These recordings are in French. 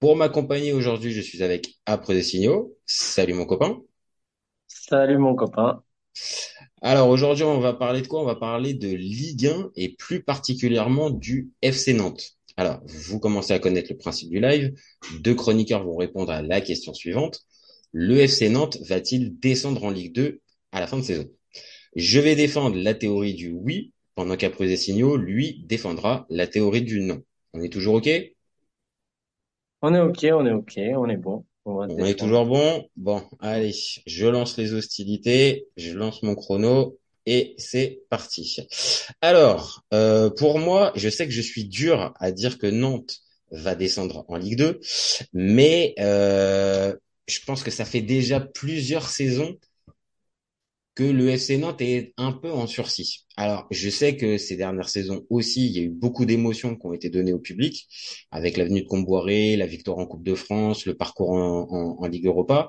Pour m'accompagner aujourd'hui, je suis avec Après des signaux. Salut mon copain. Salut mon copain. Alors aujourd'hui, on va parler de quoi? On va parler de Ligue 1 et plus particulièrement du FC Nantes. Alors, vous commencez à connaître le principe du live. Deux chroniqueurs vont répondre à la question suivante. Le FC Nantes va-t-il descendre en Ligue 2 à la fin de saison? Je vais défendre la théorie du oui, pendant qu'après des signaux, lui défendra la théorie du non. On est toujours OK? On est ok, on est ok, on est bon. On, est toujours bon. Bon, allez, je lance les hostilités, je lance mon chrono et c'est parti. Alors, euh, pour moi, je sais que je suis dur à dire que Nantes va descendre en Ligue 2, mais euh, je pense que ça fait déjà plusieurs saisons que le FC Nantes est un peu en sursis. Alors, je sais que ces dernières saisons aussi, il y a eu beaucoup d'émotions qui ont été données au public, avec l'avenue de Comboiré, la victoire en Coupe de France, le parcours en, Ligue Europa,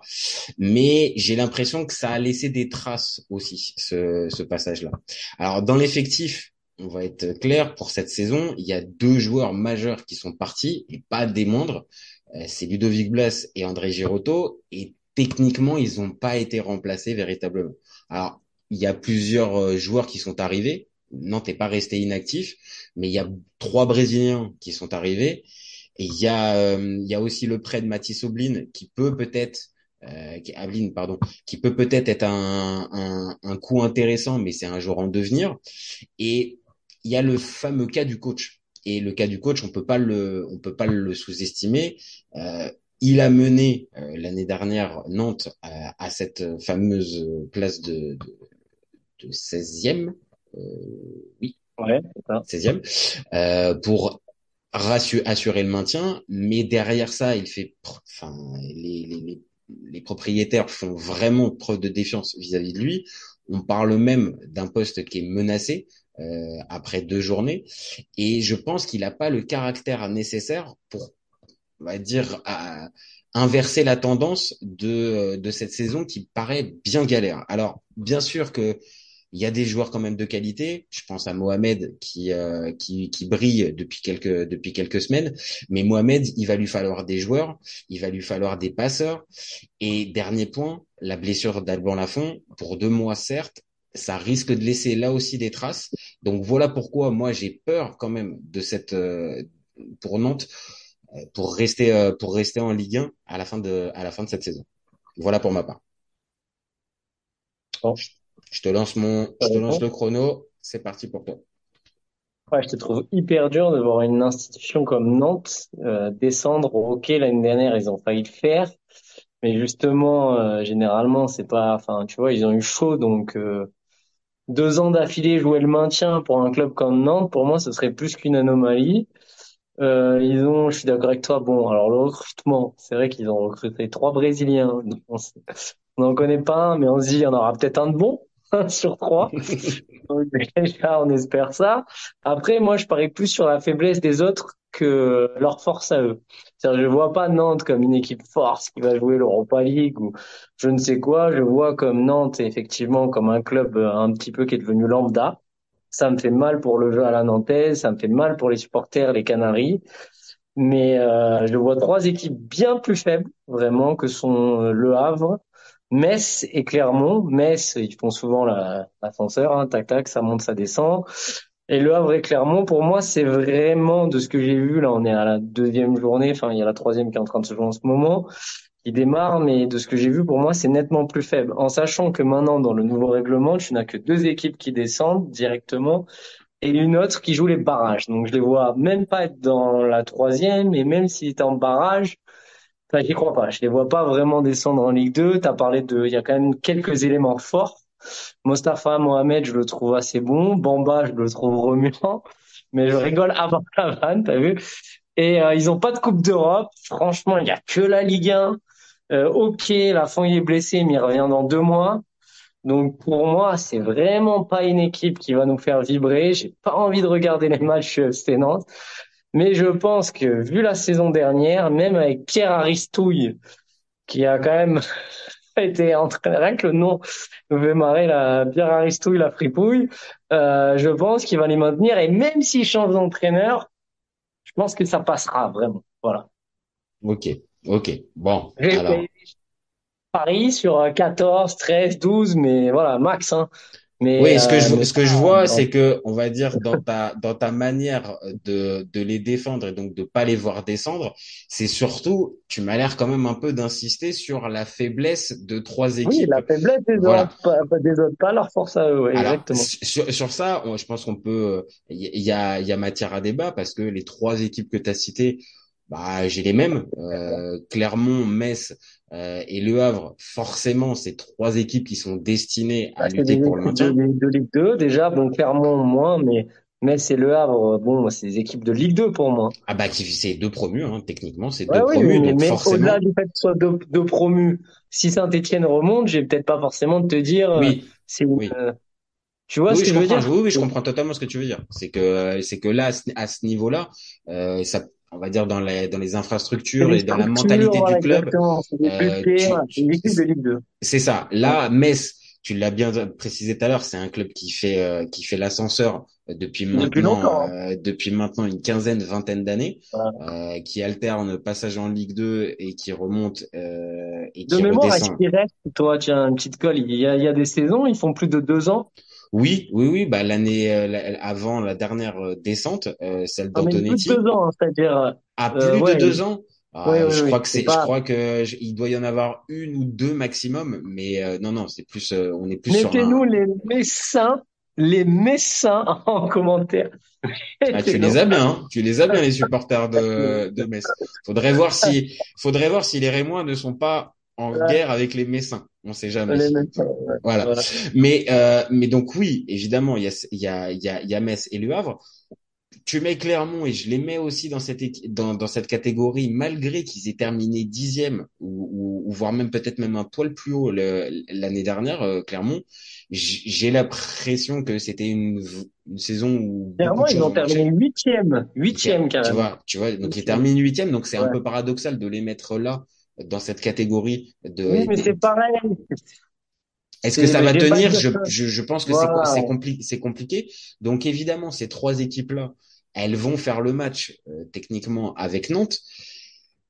mais j'ai l'impression que ça a laissé des traces aussi, ce, passage-là. Alors, dans l'effectif, on va être clair, pour cette saison, il y a deux joueurs majeurs qui sont partis, et pas des moindres, euh, c'est Ludovic Blas et André Girotto, et techniquement, ils n'ont pas été remplacés véritablement. Alors, il y a plusieurs euh, joueurs qui sont arrivés. Nantes n'est pas resté inactif, mais il y a trois Brésiliens qui sont arrivés. Et il y a, euh, y a aussi le prêt de Mathis Oblin qui peut peut-être, euh, pardon, qui peut peut-être être un, un, un coup intéressant, mais c'est un joueur en devenir. Et il y a le fameux cas du coach. Et le cas du coach, on peut pas le, on peut pas le sous-estimer. Euh, il a mené euh, l'année dernière Nantes à, cette fameuse place de, de, de 16e. Euh, oui. Ouais, 16e. Euh, pour assurer le maintien, mais derrière ça, il fait, enfin, les, les, les, propriétaires font vraiment preuve de défiance vis-à-vis de lui. On parle même d'un poste qui est menacé euh, après deux journées, et je pense qu'il n'a pas le caractère nécessaire pour on va dire, à inverser la tendance de, de cette saison qui paraît bien galère. Alors, bien sûr que il y a des joueurs quand même de qualité. Je pense à Mohamed qui, euh, qui, qui brille depuis quelques, depuis quelques semaines. Mais Mohamed, il va lui falloir des joueurs, il va lui falloir des passeurs. Et dernier point, la blessure d'Alban Lafont, pour deux mois certes, ça risque de laisser là aussi des traces. Donc voilà pourquoi moi j'ai peur quand même de cette, euh, pour Nantes, pour rester euh, pour rester en Ligue 1 à la fin de à la fin de cette saison. Voilà pour ma part. Je te lance mon je te lance le chrono, c'est parti pour toi. Ouais, je te trouve hyper dur de voir une institution comme Nantes euh, descendre au hockey l'année dernière, ils ont failli le faire, mais justement euh, généralement c'est pas enfin tu vois, ils ont eu chaud donc deux ans d'affilée jouer le maintien pour un club comme Nantes, pour moi, ce serait plus qu'une anomalie. Euh, ils ont, je suis d'accord avec toi. Bon, alors le recrutement, c'est vrai qu'ils ont recruté trois Brésiliens. On n'en connaît pas un, mais on se dit, il y en aura peut-être un de bon sur trois. Donc déjà, on espère ça. Après, moi, je parie plus sur la faiblesse des autres que leur force à eux. C'est-à-dire, je vois pas Nantes comme une équipe force qui va jouer l'Europa League ou je ne sais quoi. Je vois comme Nantes, effectivement, comme un club un petit peu qui est devenu lambda ça me fait mal pour le jeu à la Nantaise, ça me fait mal pour les supporters, les Canaries. Mais euh, je vois trois équipes bien plus faibles, vraiment, que sont euh, Le Havre, Metz et Clermont. Metz, ils font souvent l'ascenseur, hein, tac tac, ça monte, ça descend. Et Le Havre et Clermont, pour moi, c'est vraiment de ce que j'ai vu. Là, on est à la deuxième journée. Enfin, il y a la troisième qui est en train de se jouer en ce moment qui démarre, mais de ce que j'ai vu, pour moi, c'est nettement plus faible. En sachant que maintenant, dans le nouveau règlement, tu n'as que deux équipes qui descendent directement et une autre qui joue les barrages. Donc, je les vois même pas être dans la troisième, et même s'ils étaient en barrage, enfin, j'y crois pas. Je les vois pas vraiment descendre en Ligue 2. Tu as parlé de, il y a quand même quelques éléments forts. Mostafa Mohamed, je le trouve assez bon. Bamba, je le trouve remuant. Mais je rigole avant la vanne, t'as vu? Et euh, ils ont pas de Coupe d'Europe. Franchement, il y a que la Ligue 1. Euh, ok, la fin il est blessé, mais il revient dans deux mois. Donc pour moi, c'est vraiment pas une équipe qui va nous faire vibrer. J'ai pas envie de regarder les matchs FC Nantes. Mais je pense que vu la saison dernière, même avec Pierre Aristouille, qui a quand même été entraîneur, rien que le nom me fait marrer, la Pierre Aristouille, la fripouille, euh, je pense qu'il va les maintenir. Et même s'il change d'entraîneur, je pense que ça passera vraiment. Voilà. Ok, ok. Bon, alors. Paris sur 14, 13, 12, mais voilà, max. Hein. Mais, Oui, ce que euh, je, ce que je vois, c'est que, on va dire, dans ta, dans ta manière de, de les défendre et donc de pas les voir descendre, c'est surtout, tu m'as l'air quand même un peu d'insister sur la faiblesse de trois Oui, équipes. la faiblesse des Voilà. autres, pas, des autres, pas leur force à eux, ouais, Alors, exactement. sur, sur ça, on- je pense qu'on peut, il y, a, il y a matière à débat parce que les trois équipes que tu as citées, bah, j'ai les mêmes. Euh, Clermont, Metz euh, et Le Havre, forcément, c'est trois équipes qui sont destinées à Bah, lutter des pour le maintien. de, de Ligue 2, déjà, bon, Clermont moins, mais Metz et Le Havre, bon, c'est des équipes de Ligue 2 pour moi. Ah bah, c'est deux promus, hein, techniquement, c'est Ouais, deux oui, promus, mais, donc mais forcément. au-delà du fait que ce soit deux, deux promus, si Saint-Étienne remonte, j'ai peut-être pas forcément de te dire, euh, Oui, c'est oui. tu vois ce que je je veux dire? Oui, oui, je comprends totalement ce que tu veux dire. C'est que, c'est que là, à ce, à ce niveau-là, euh, ça, on va dire dans les, dans les infrastructures et dans la mentalité du club. C'est des budgets, tu, voilà, c'est une équipe de Ligue 2. c'est ça. Là, Metz, tu l'as bien précisé tout à l'heure, c'est un club qui fait, euh, qui fait l'ascenseur depuis maintenant, euh, depuis maintenant une quinzaine, vingtaine d'années, Voilà. euh, qui alterne passage en Ligue 2 et qui remonte euh, et De qui mémoire, est-ce redescend. qu'il reste, toi, tiens, une petite colle, il y a, il y a des saisons, ils font plus de deux ans. Oui, oui, oui. Bah l'année euh, avant la dernière euh, descente, euh, celle Ah, mais plus de d'Antonetti, deux ans, c'est-à-dire, à euh, plus de ouais, deux ans? Ah, oui, je oui, crois que c'est c'est, je pas, crois que je- il doit y en avoir une ou deux maximum, mais euh, non, non, c'est plus, euh, on est plus sur mettez-nous un. les Messins, les Messins en commentaire. Ah, tu les as bien, hein. Tu les as bien les supporters de de Metz. Faudrait voir si, faudrait voir si les Rémois ne sont pas en Voilà, guerre avec les Messins. On sait jamais. les Messins, ouais, Voilà. voilà. Mais euh, mais donc oui, évidemment, il y a il y a il y a, y a Metz et Le Havre. Tu mets Clermont et je les mets aussi dans cette dans dans cette catégorie malgré qu'ils aient terminé dixième ou, ou, ou voire même peut-être même un poil plus haut l'année dernière euh, Clermont. J'ai l'impression que c'était une une saison où de ils ont terminé huitième, huitième tu vois, tu vois, donc ils terminent huitième, donc c'est un peu paradoxal de les mettre là dans cette catégorie de Oui, mais c'est pareil. est-ce que ça va tenir? Je, je, je pense que c'est compli- compliqué. Donc évidemment, ces trois équipes-là, elles vont faire le match euh, techniquement avec Nantes.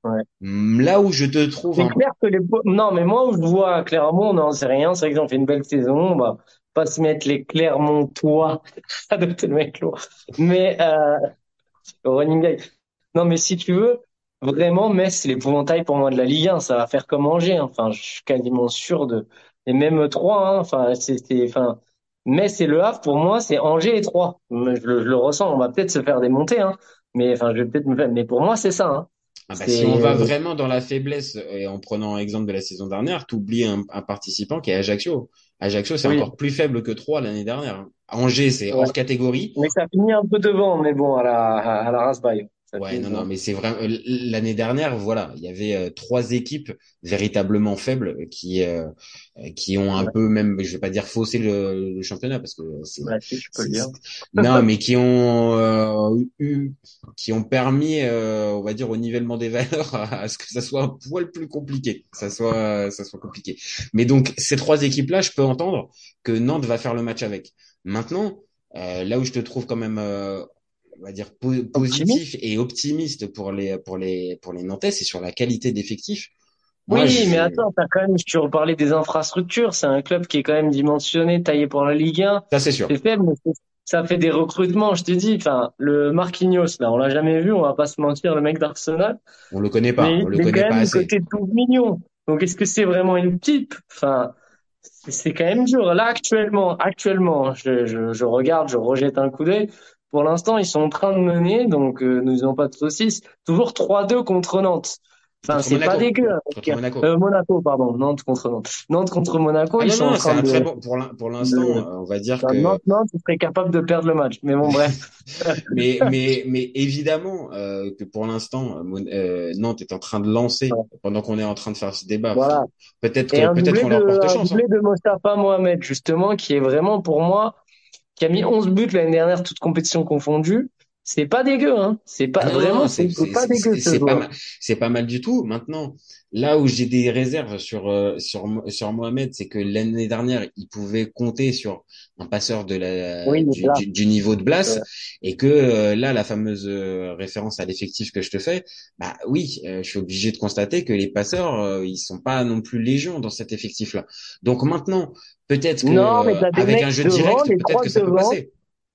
Ouais. Là où je te trouve C'est clair que les, non, mais moi, où je vois Clermont, on n'en sait rien. C'est vrai qu'ils ont fait une belle saison. On va pas se mettre les Clermontois, adopter le mec lourd. Mais, euh, running gag. Non, mais si tu veux, vraiment, Metz, c'est l'épouvantail pour moi de la Ligue 1. Ça va faire comme Angers. hein. Enfin, je suis quasiment sûr de, et même 3, hein. Enfin, c'est, c'est, enfin, Metz et Le Havre, pour moi, c'est Angers et 3. Je le, je le ressens. On va peut-être se faire démonter, hein. Mais, enfin, je vais peut-être me faire, mais pour moi, c'est ça, hein. Ah bah, si on C'est, va vraiment dans la faiblesse et en prenant exemple de la saison dernière, t'oublies un, un participant qui est Ajaccio. Ajaccio, c'est oui. encore plus faible que 3 l'année dernière. hein. Angers, c'est Ouais. hors catégorie. Mais ça finit un peu devant, mais bon, à la, à la Rasbaille. Ouais, non, non, devant. mais c'est vraiment l'année dernière, voilà, il y avait euh, trois équipes véritablement faibles qui euh, euh, qui ont un Ouais. peu même, je vais pas dire faussé le, le championnat parce que c'est Bah, si, je peux le c'est- dire. c'est- non, mais qui ont euh, eu qui ont permis, euh, on va dire, au nivellement des valeurs à, à ce que ça soit un poil plus compliqué, ça soit ça soit compliqué. Mais donc ces trois équipes-là, je peux entendre que Nantes va faire le match avec. Maintenant, euh, là où je te trouve quand même euh, on va dire po- positif et optimiste pour les pour les pour les Nantais, c'est sur la qualité d'effectifs. Moi, Oui, je mais attends, t'as quand même, tu reparlais des infrastructures. C'est un club qui est quand même dimensionné, taillé pour la Ligue 1. ça c'est sûr. C'est faible, mais ça fait des recrutements, je te dis. Enfin, le Marquinhos, là, on l'a jamais vu, on va pas se mentir, le mec d'Arsenal. On le connaît pas, Mais on le il est connaît quand pas même assez. côté de 12 millions. Donc, est-ce que c'est vraiment une pipe? Enfin, c'est c'est quand même dur. Là, actuellement, actuellement, je, je, je regarde, je rejette un coup d'œil. Pour l'instant, ils sont en train de mener, donc euh, nous n'avons pas de saucisse. Toujours 3-2 contre Nantes. Enfin, c'est pas dégueu. hein, Contre Monaco. Euh, Monaco, pardon. Nantes contre Nantes. Nantes contre Monaco, Ah ils non, sont non, en train un de... très bon, pour l'in- pour l'instant, de- on va dire Enfin, que, Nantes, Nantes, ils seraient capables de perdre le match. Mais bon, bref. mais, mais, mais évidemment, euh, que pour l'instant, euh, Nantes est en train de lancer Ouais. pendant qu'on est en train de faire ce débat. Voilà. Peut-être un qu'on de, leur porte un chance, hein. doublé de Mostafa Mohamed, justement, qui est vraiment pour moi, qui a mis 11 buts l'année dernière, toutes compétitions confondues. C'est pas dégueu, hein. C'est pas, Ah non, vraiment, c'est pas dégueu, c'est- ce c'est pas c'est pas mal du tout. Maintenant, là où j'ai des réserves sur euh, sur sur Mohamed, c'est que l'année dernière, il pouvait compter sur un passeur de la Oui, du, là. du, du niveau de Blas, Ouais. et que euh, là, la fameuse euh, référence à l'effectif que je te fais, bah oui, euh, je suis obligé de constater que les passeurs, euh, ils sont pas non plus légion dans cet effectif-là. Donc maintenant, peut-être que Non, mais euh, avec un jeu devant, direct, peut-être que ça peut passer.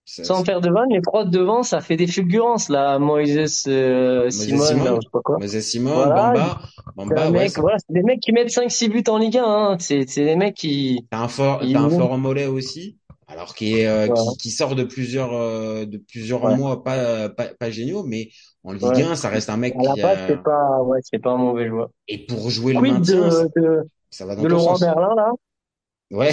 Sans faire de vanne, les trois devant, ça fait des fulgurances, là. Moïse, euh, Simon, là, ou je sais pas quoi. Moses Simon, Voilà, Bamba, Bamba, ouais, mec, voilà, c'est des mecs qui mettent 5-6 buts en Ligue 1, hein. C'est, des mecs qui, T'as un fort, t'as un vont- Florent Mollet aussi, alors qui est euh, Ouais. qui, qui sort de plusieurs euh, de plusieurs Ouais. mois pas, pas pas géniaux, mais en Ligue Ouais. 1, ça reste un mec à qui a c'est pas, ouais, c'est pas un mauvais joueur. et pour jouer le maintien, de, de, ça va dans de ton Laurent sens? Merlin, là? Ouais.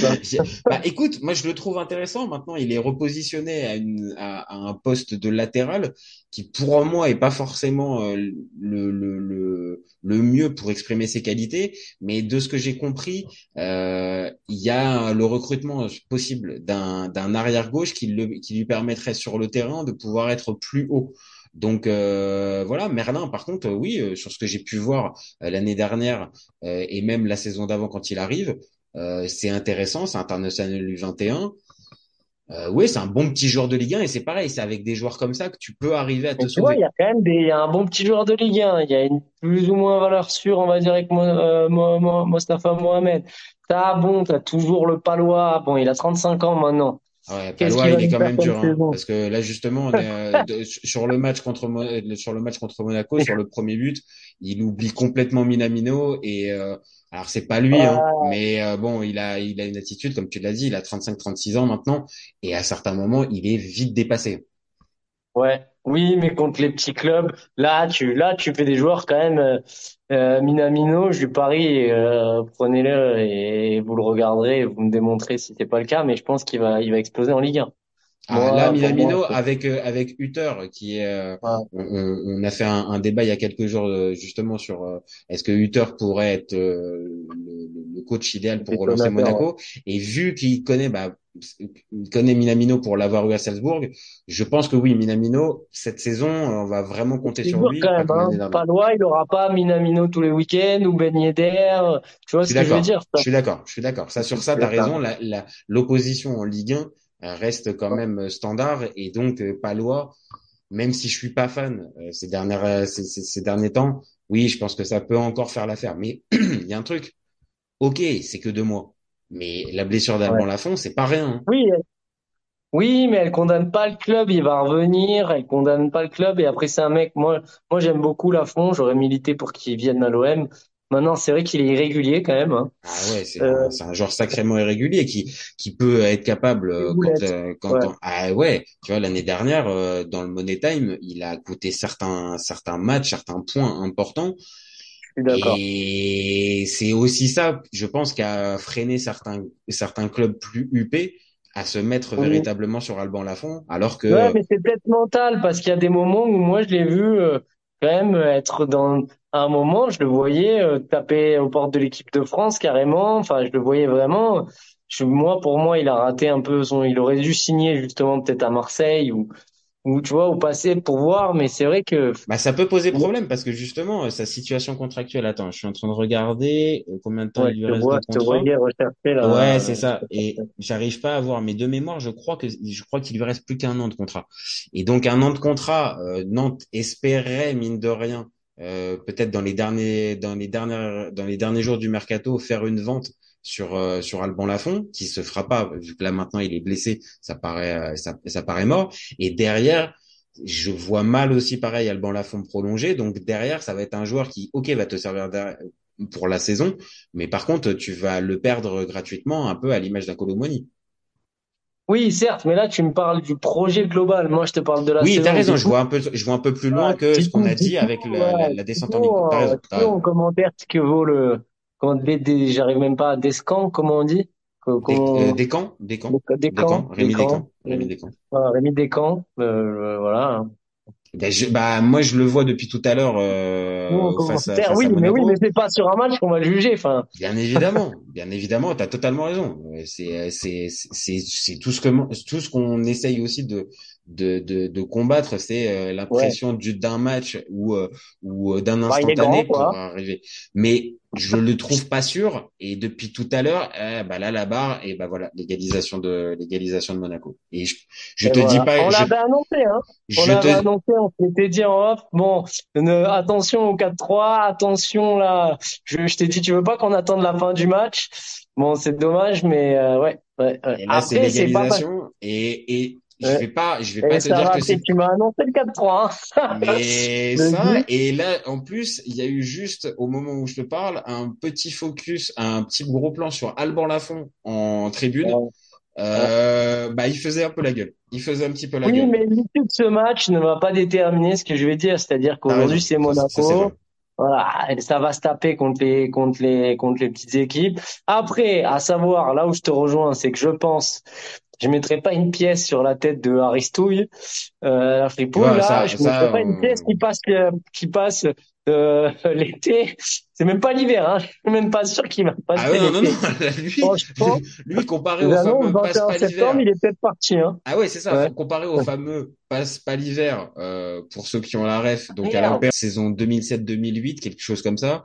Là? J'ai- bah écoute, moi je le trouve intéressant. Maintenant, il est repositionné à, une, à, à un poste de latéral qui, pour moi, est pas forcément euh, le, le, le, le mieux pour exprimer ses qualités. Mais de ce que j'ai compris, euh, il y a le recrutement possible d'un d'un arrière gauche qui, le, qui lui permettrait sur le terrain de pouvoir être plus haut. Donc euh, voilà, Merlin, par contre, euh, oui, euh, sur ce que j'ai pu voir l'année dernière euh, et même la saison d'avant quand il arrive, euh, c'est intéressant, c'est international U21. Euh, oui, c'est un bon petit joueur de Ligue 1 et c'est pareil, c'est avec des joueurs comme ça que tu peux arriver à te tu sauver. il y a quand même des, il y a un bon petit joueur de Ligue 1. Il y a une plus ou moins valeur sûre, on va dire, avec Mo, euh, Mo- Mo- Mostafa Mohamed. T'as, bon, t'as toujours le Palois. Bon, il a 35 ans maintenant. Ah Ouais, Qu'est-ce Palois, il est quand faire même comme dur, hein, saison? parce que là justement, on est euh, de- sur le match contre Mo- euh, sur le match contre Monaco, sur le premier but, il oublie complètement Minamino et euh, alors c'est pas lui, hein, mais euh, bon, il a il a une attitude comme tu l'as dit, il a 35-36 ans maintenant et à certains moments, il est vite dépassé. Ouais. Oui, mais contre les petits clubs, là, tu, là, tu fais des joueurs quand même, euh, euh, Minamino, je lui parie, euh, prenez-le et vous le regarderez et vous me démontrez si c'est pas le cas, mais je pense qu'il va, il va exploser en Ligue 1. Ah, Minamino moi, c'est- avec euh, avec Hutter qui est euh, Ouais. on, on- on a fait un, un débat il y a quelques jours euh, justement sur euh, est-ce que Hutter pourrait être euh, le, le coach idéal pour relancer Monaco et vu qu'il connaît bah il connaît Minamino pour l'avoir eu à Salzbourg je pense que oui Minamino cette saison on va vraiment compter sur lui quand pas même, hein. Palois, il aura pas Minamino tous les week-ends ou Ben Yedder. Tu vois Je ce suis que je veux d'accord dire, je suis d'accord je suis d'accord ça sur ça t'as D'accord. raison la la- l'opposition en Ligue 1 euh, reste quand même standard et donc euh, Palois même si je suis pas fan euh, ces dernières euh, ces, ces- ces derniers temps, oui, je pense que ça peut encore faire l'affaire. Mais il y a un truc. Ok, c'est que deux mois. Mais la blessure d'Alban Lafont, c'est pas rien. hein. Oui, oui, mais elle condamne pas le club, il va revenir, elle condamne pas le club, et après c'est un mec, moi, moi j'aime beaucoup Lafont, j'aurais milité pour qu'il vienne à l'OM. Maintenant, c'est vrai qu'il est irrégulier quand même, hein. Ah ouais, c'est Euh, un, genre sacrément irrégulier qui qui peut être capable euh, quand euh, quand, Ouais. ah ouais, tu vois l'année dernière euh, dans le Money Time, il a coûté certains certains matchs, certains points importants. Et c'est aussi ça, je pense, qui a freiné certains certains clubs plus huppés à se mettre véritablement sur Alban Lafont, alors que Ouais, mais c'est peut-être mental parce qu'il y a des moments où moi je l'ai vu euh, quand même être dans à un moment, je le voyais euh, taper aux portes de l'équipe de France carrément. Enfin, je le voyais vraiment. Je, moi, pour moi, il a raté un peu son. Il aurait dû signer justement peut-être à Marseille ou ou tu vois ou passer pour voir. Mais c'est vrai que Bah, ça peut poser problème parce que justement, euh, sa situation contractuelle, attends, je suis en train de regarder euh, combien de temps ouais, il lui te reste vois, de te contrat. voyais rechercher là. Ouais, c'est ça. Et j'arrive pas à voir, mais de mémoire, je crois que je crois qu'il lui reste plus qu'un an de contrat. Et donc un an de contrat, euh, Nantes espérait mine de rien, euh, peut-être dans les derniers dans les dernières dans les derniers jours du mercato, faire une vente sur euh, sur Alban Lafont, qui se fera pas vu que là maintenant il est blessé, ça paraît euh, ça, paraît mort. Et derrière, je vois mal aussi pareil Alban Lafont prolongé. Donc derrière, ça va être un joueur qui, ok, va te servir pour la saison, mais par contre, tu vas le perdre gratuitement, un peu à l'image d'un Colomoni. Oui, certes, mais là, tu me parles du projet global. Moi, je te parle de la Oui, t'as saison. raison. Je vois un peu, je vois un peu plus loin voilà, que ce qu'on a dit avec la, la, voilà, la descente en Ligue coup, 2. T'as raison. T'as en commentaire, ce que vaut le, comment, j'arrive même pas à Descamps, comment on dit? Co- Des, euh, Comment, Descamps, Descamps, Descamps, Descamps, Rémi Descamps, Descamps, Rémi Descamps. voilà, Rémi Descamps, euh, euh, voilà. Ben, je, bah, moi, je le vois depuis tout à l'heure euh, face à commentaire, face oui, à mais oui, mais c'est pas sur un match qu'on va le juger. Enfin, Bien évidemment, bien évidemment, t'as totalement raison. C'est c'est c'est c'est tout ce que tout ce qu'on essaye aussi de de de, de combattre, c'est euh, ouais. l'impression du d'un match ou euh, ou euh, d'un Bah, il est grand, instantané pour arriver. Mais je le trouve pas sûr et depuis tout à l'heure, eh, bah là la barre et bah voilà l'égalisation de l'égalisation de Monaco. Et je je Et te dis voilà. pas On je l'avait annoncé, hein. On l'avait te annoncé, on s'était dit en off, bon, ne- attention au 4-3, attention là. Je, je t'ai dit, tu veux pas qu'on attende la fin du match? Bon, c'est dommage, mais euh, ouais, ouais, ouais. et là Après, c'est pas l'égalisation et et je vais pas je vais pas te ça dire que c'est tu m'as annoncé le 4-3, hein. Mais ça, et là, en plus, il y a eu juste, au moment où je te parle, un petit focus, un petit gros plan sur Alban Lafont en tribune. Ouais, ouais. Euh, bah, il faisait un peu la gueule. Il faisait un petit peu la Oui, gueule. mais l'issue de ce match ne va pas déterminer ce que je vais dire. C'est-à-dire T'as qu'aujourd'hui, c'est Ça, ça, Monaco. vrai. Voilà, ça va se taper contre les, contre les, contre les petites équipes. Après, à savoir, là où je te rejoins, c'est que je pense, je mettrai pas une pièce sur la tête de Aristouille, euh, la fripouille, là. ça, Je mettrai ça, pas une pièce qui passe, euh, qui passe, euh, l'été. C'est même pas l'hiver, hein. Je suis même pas sûr qu'il va ah passer ouais, non, non, non, lui, Franchement, lui, comparé au fameux passe 21 pas l'hiver. il est peut-être parti, hein. Ah ouais, c'est ça. Ouais. Faut comparer au fameux passe pas l'hiver euh, pour ceux qui ont la ref. Donc à Merde. l'Ampère saison 2007-2008, quelque chose comme ça.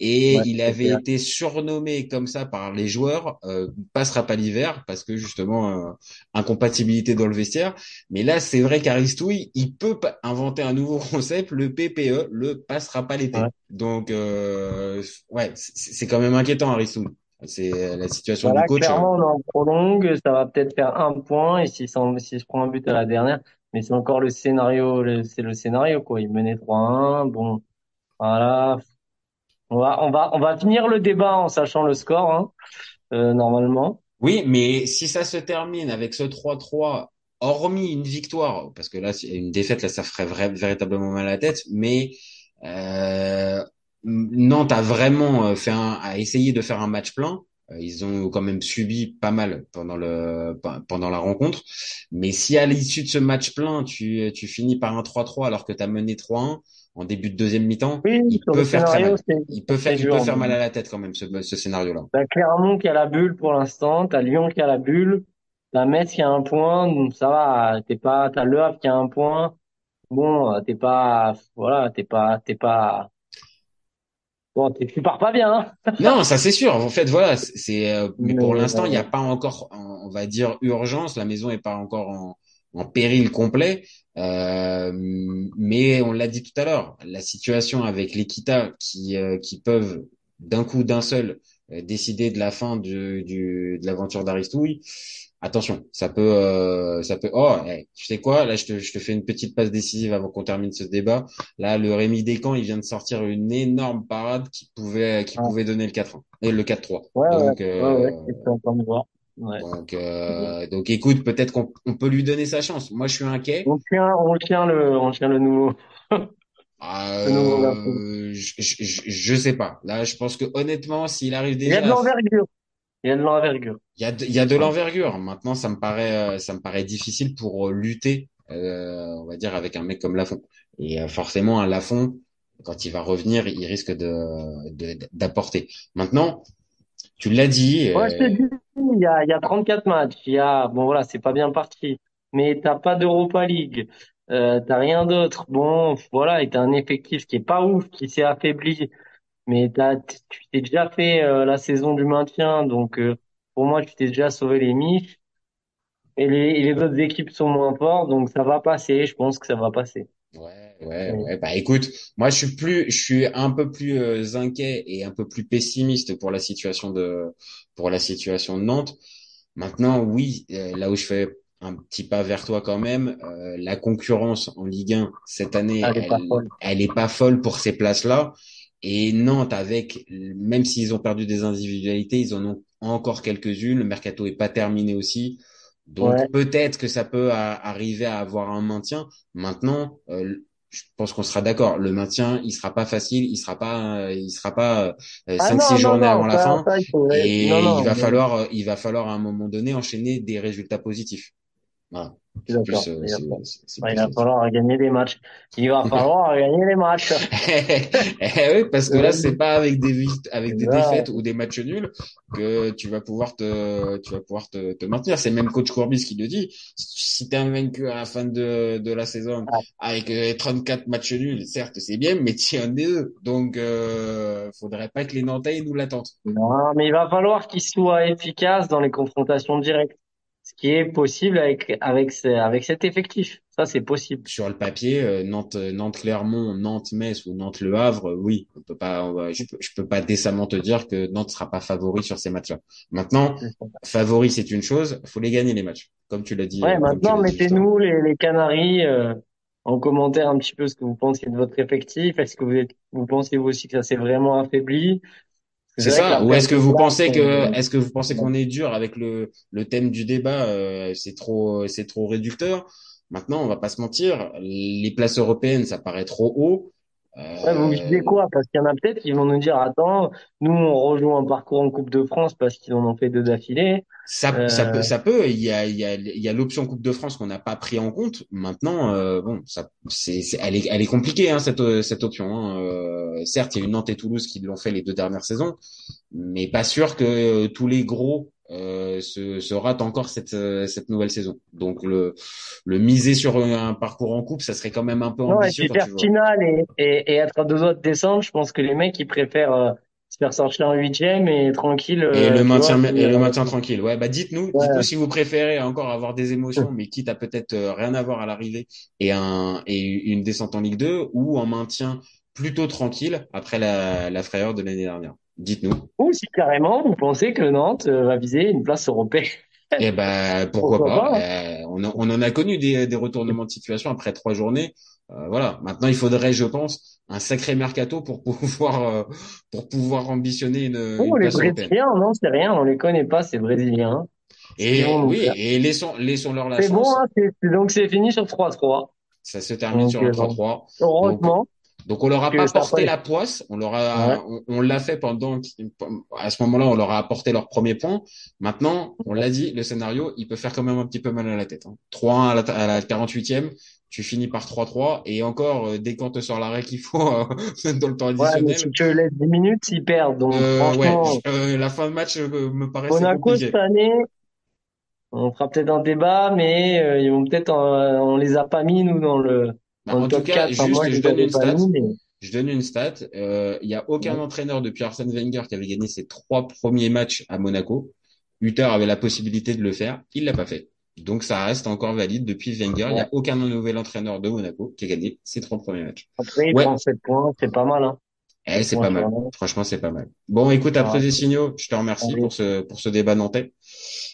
Et Ouais, il avait clair. été surnommé comme ça par les joueurs. Euh, passera pas l'hiver parce que justement euh, incompatibilité dans le vestiaire. Mais là, c'est vrai qu'Aristouille, il peut inventer un nouveau concept, le PPE, le passera pas l'été. Ouais. Donc euh, ouais, c'est quand même inquiétant Aristouille. C'est la situation du Voilà, coach. euh, clairement, on en prolongue, ça va peut-être faire un point, et si, si je prends un but à la dernière, mais c'est encore le scénario, c'est le scénario, quoi. Il menait 3-1, bon, voilà. On va, on va, on va finir le débat en sachant le score, hein, euh, normalement. Oui, mais si ça se termine avec ce 3-3, hormis une victoire, parce que là, une défaite, là, ça ferait vrai- véritablement mal à la tête, mais euh, Nantes a vraiment euh, fait un, a essayé de faire un match plein. Euh, Ils ont quand même subi pas mal pendant le pendant la rencontre. Mais si à l'issue de ce match plein, tu, tu finis par un 3-3 alors que tu as mené 3-1 en début de deuxième mi-temps, Oui, il peut faire très mal. Il peut faire, il peut faire mal à la tête quand même, ce, ce scénario-là. T'as Clermont qui a la bulle pour l'instant, t'as Lyon qui a la bulle, t'as Metz qui a un point, donc ça va, t'es pas, t'as Le Havre qui a un point. Bon, t'es pas, voilà, t'es pas, t'es pas, bon, tu pars pas bien, hein. Non, ça c'est sûr. En fait, voilà, c'est, euh, mais pour l'instant, il n'y a pas encore, on va dire, urgence. La maison est pas encore en, en péril complet. Euh, mais on l'a dit tout à l'heure, la situation avec l'Equita qui, euh, qui peuvent d'un coup, d'un seul, euh, décider de la fin du, du, de l'aventure d'Aristouille. Attention, ça peut, euh, ça peut. Oh, hey, tu sais quoi? Là, je te, je te fais une petite passe décisive avant qu'on termine ce débat. Là, le Rémi Descamps, il vient de sortir une énorme parade qui pouvait, qui ouais, pouvait donner le 4-1 et le 4-3. ouais, ouais, Donc, ouais, euh, ouais, donc, euh, donc, écoute, peut-être qu'on on peut lui donner sa chance. Moi, je suis inquiet. On tient, on tient le, on tient le nouveau, Garçon. Euh, je, je, je sais pas. Là, je pense que honnêtement, s'il arrive Il y a de déjà, l'envergure. Il y a de l'envergure. il y a, de- il y a de l'envergure. Maintenant, ça me paraît, euh, ça me paraît difficile pour euh, lutter, euh, on va dire, avec un mec comme Lafont. Et forcément, un Lafont, quand il va revenir, il risque de, d'apporter. Maintenant, tu l'as dit. Ouais, je te dis, il y a, il y a 34 matchs. Il y a, bon voilà, c'est pas bien parti. Mais t'as pas d'Europa League. Euh, t'as rien d'autre. Bon, voilà, et t'as un effectif qui est pas ouf, qui s'est affaibli. Mais t'as, tu t'es déjà fait euh, la saison du maintien. Donc, euh, pour moi, tu t'es déjà sauvé les miches. Et les, et les autres équipes sont moins fortes. Donc, ça va passer. Je pense que ça va passer. Ouais, ouais, Ouais. ouais. Bah écoute, moi je suis plus, je suis un peu plus euh, inquiet et un peu plus pessimiste pour la situation de, pour la situation de Nantes. Maintenant, oui, euh, là où je fais un petit pas vers toi quand même, euh, la concurrence en Ligue 1 cette année, Elle est pas elle, folle. elle est pas folle pour ces places-là. Et Nantes, avec, même s'ils ont perdu des individualités, ils en ont encore quelques-unes. Le mercato est pas terminé aussi. Donc Ouais. peut-être que ça peut arriver à avoir un maintien. Maintenant, euh, je pense qu'on sera d'accord. Le maintien, il sera pas facile, il sera pas, euh, il sera pas euh, Ah cinq non, six non, journées non, avant la fin. ça, il faudrait- Et non, non, il va falloir, euh, il va falloir à un moment donné enchaîner des résultats positifs. Voilà. Plus, euh, Il va falloir- gagner des matchs. Il va falloir gagner des matchs. Eh oui, parce que là, c'est pas avec des avec des défaites ou des matchs nuls que tu vas pouvoir te, tu vas pouvoir te, te maintenir. C'est même coach Courbis qui le dit. Si t'es invaincu à la fin de, de la saison avec euh, 34 matchs nuls, certes, c'est bien, mais tu es un des deux. Donc, euh, faudrait pas que les Nantais nous l'attendent. Non, mais il va falloir qu'il soit efficace dans les confrontations directes. Qui est possible avec, avec, avec cet effectif. Ça, c'est possible. Sur le papier, euh, Nantes, Nantes Clermont, Nantes Metz ou Nantes Le Havre, euh, oui, on peut pas, on va- je peux, je peux pas décemment te dire que Nantes sera pas favori sur ces matchs-là. Maintenant, favori c'est une chose, faut les gagner les matchs, comme tu l'as dit. Ouais, euh, maintenant, mettez-nous les, les Canaries euh, en commentaire un petit peu ce que vous pensez de votre effectif. Est-ce que vous êtes, vous pensez vous aussi que ça s'est vraiment affaibli? C'est ça. Ou est-ce que vous pensez que, est-ce que vous pensez qu'on est dur avec le le thème du débat euh, C'est trop, c'est trop réducteur? Maintenant, on va pas se mentir, les places européennes, ça paraît trop haut. Ouais, vous Euh, visez quoi? Parce qu'il y en a peut-être qui vont nous dire, attends, nous, on rejoue un parcours en Coupe de France parce qu'ils en ont fait deux d'affilée. Ça, ça Euh, peut, ça peut. Il y a, il y a, il y a l'option Coupe de France qu'on n'a pas pris en compte. Maintenant, euh, bon, ça, c'est, c'est- elle est, elle est compliquée hein, cette, cette option. Hein. Euh, certes, il y a eu Nantes et Toulouse qui l'ont fait les deux dernières saisons, mais pas sûr que euh, tous les gros euh, se, se ratent encore cette, euh, cette nouvelle saison. Donc le, le miser sur un parcours en coupe, ça serait quand même un peu Non, ambitieux vois. finale et, et, et être à deux de descendre, je pense que les mecs, ils préfèrent euh, se faire sortir en huitième et tranquille. Et euh, le maintien, vois, et le maintien tranquille. Ouais, bah dites-nous, Ouais. dites-nous si vous préférez encore avoir des émotions, mais quitte à peut-être rien avoir à l'arrivée et un et une descente en Ligue 2 ou en maintien plutôt tranquille après la, la frayeur de l'année dernière. Dites-nous. Ou si carrément, vous pensez que Nantes euh, va viser une place européenne. Et ben pourquoi, Pourquoi pas. pas, Euh, on, en- on en a connu des, des retournements de situation après trois journées. Euh, voilà. Maintenant, il faudrait, je pense, un sacré mercato pour pouvoir euh, pour pouvoir ambitionner une, Oh, une les place européenne. Brésiliens, non, c'est rien, on les connaît pas, ces Brésiliens. Et oui, et laissons laissons-leur la C'est chance. bon, hein, c'est- c'est- donc c'est fini sur 3-3. Ça se termine Donc, sur un euh, 3-3. Heureusement. Donc on leur a pas ça porté fait- la poisse, on leur a, on, on l'a fait pendant, à ce moment-là, on leur a apporté leur premier point. Maintenant, on l'a dit, le scénario, il peut faire quand même un petit peu mal à la tête. Hein. 3-1 à la, à la 48e, tu finis par 3-3 et encore euh, dès quand te sort l'arrêt qu'il faut euh, dans le temps Ouais, mais additionnel. si tu laisses 10 minutes, ils perdent. Donc, euh, ouais, franchement, euh, la fin de match euh, me paraissait Monaco cette année, on fera peut-être un débat, mais euh, ils vont peut-être, on les a pas mis nous dans le, Bah, en tout cas, 4. Enfin, juste, moi, je les donne une stat. Je donne une stat. Euh, Il y a aucun Ouais. entraîneur depuis Arsène Wenger qui avait gagné ses trois premiers matchs à Monaco. Hutter avait la possibilité de le faire. Il l'a pas fait. Donc ça reste encore valide depuis Wenger. Il n'y a aucun nouvel entraîneur de Monaco qui a gagné ses trois premiers matchs. Après, Ouais. prennent 7 points, c'est pas mal, hein. Eh, c'est pas mal. Franchement, c'est pas mal. Bon, écoute, après des signaux, je te remercie Allez. pour ce pour ce débat nantais.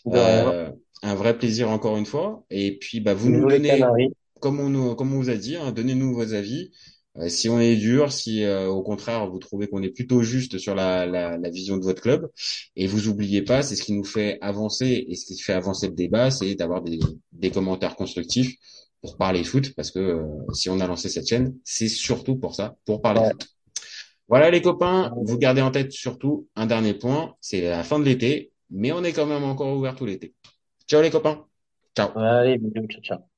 Euh, un vrai plaisir encore une fois. Et puis, bah, vous nous donnez Canaries. Comme on nous, comme on vous a dit, hein, donnez-nous vos avis. Euh, si on est dur, si euh, au contraire vous trouvez qu'on est plutôt juste sur la, la, la vision de votre club, et vous oubliez pas, c'est ce qui nous fait avancer et ce qui fait avancer le débat, c'est d'avoir des, des commentaires constructifs pour parler foot, parce que euh, si on a lancé cette chaîne, c'est surtout pour ça, pour parler Ouais. foot. Voilà les copains, vous gardez en tête surtout un dernier point, c'est la fin de l'été, mais on est quand même encore ouvert tout l'été. Ciao les copains. Ciao. Allez, bisous, ciao, ciao.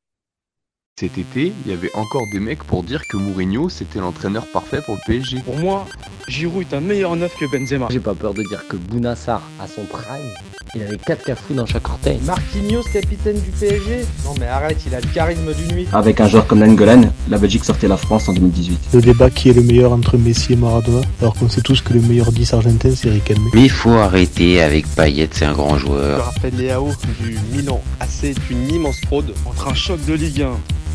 Cet été, il y avait encore des mecs pour dire que Mourinho c'était l'entraîneur parfait pour le PSG. Pour moi, Giroud est un meilleur neuf que Benzema. J'ai pas peur de dire que Bounassar, à son prime, il avait 4 cafous dans chaque orteil. Marquinhos, capitaine du PSG Non mais arrête, il a le charisme d'une nuit. Avec un joueur comme Nangolan, la Belgique sortait la France en 2018. Le débat qui est le meilleur entre Messi et Maradona, alors qu'on sait tous que le meilleur 10 argentin c'est Riquelme. Mais il faut arrêter avec Payet, c'est un grand Je joueur. rappelle Léao du Milan. AC est une immense fraude. Entre un choc de Ligue 1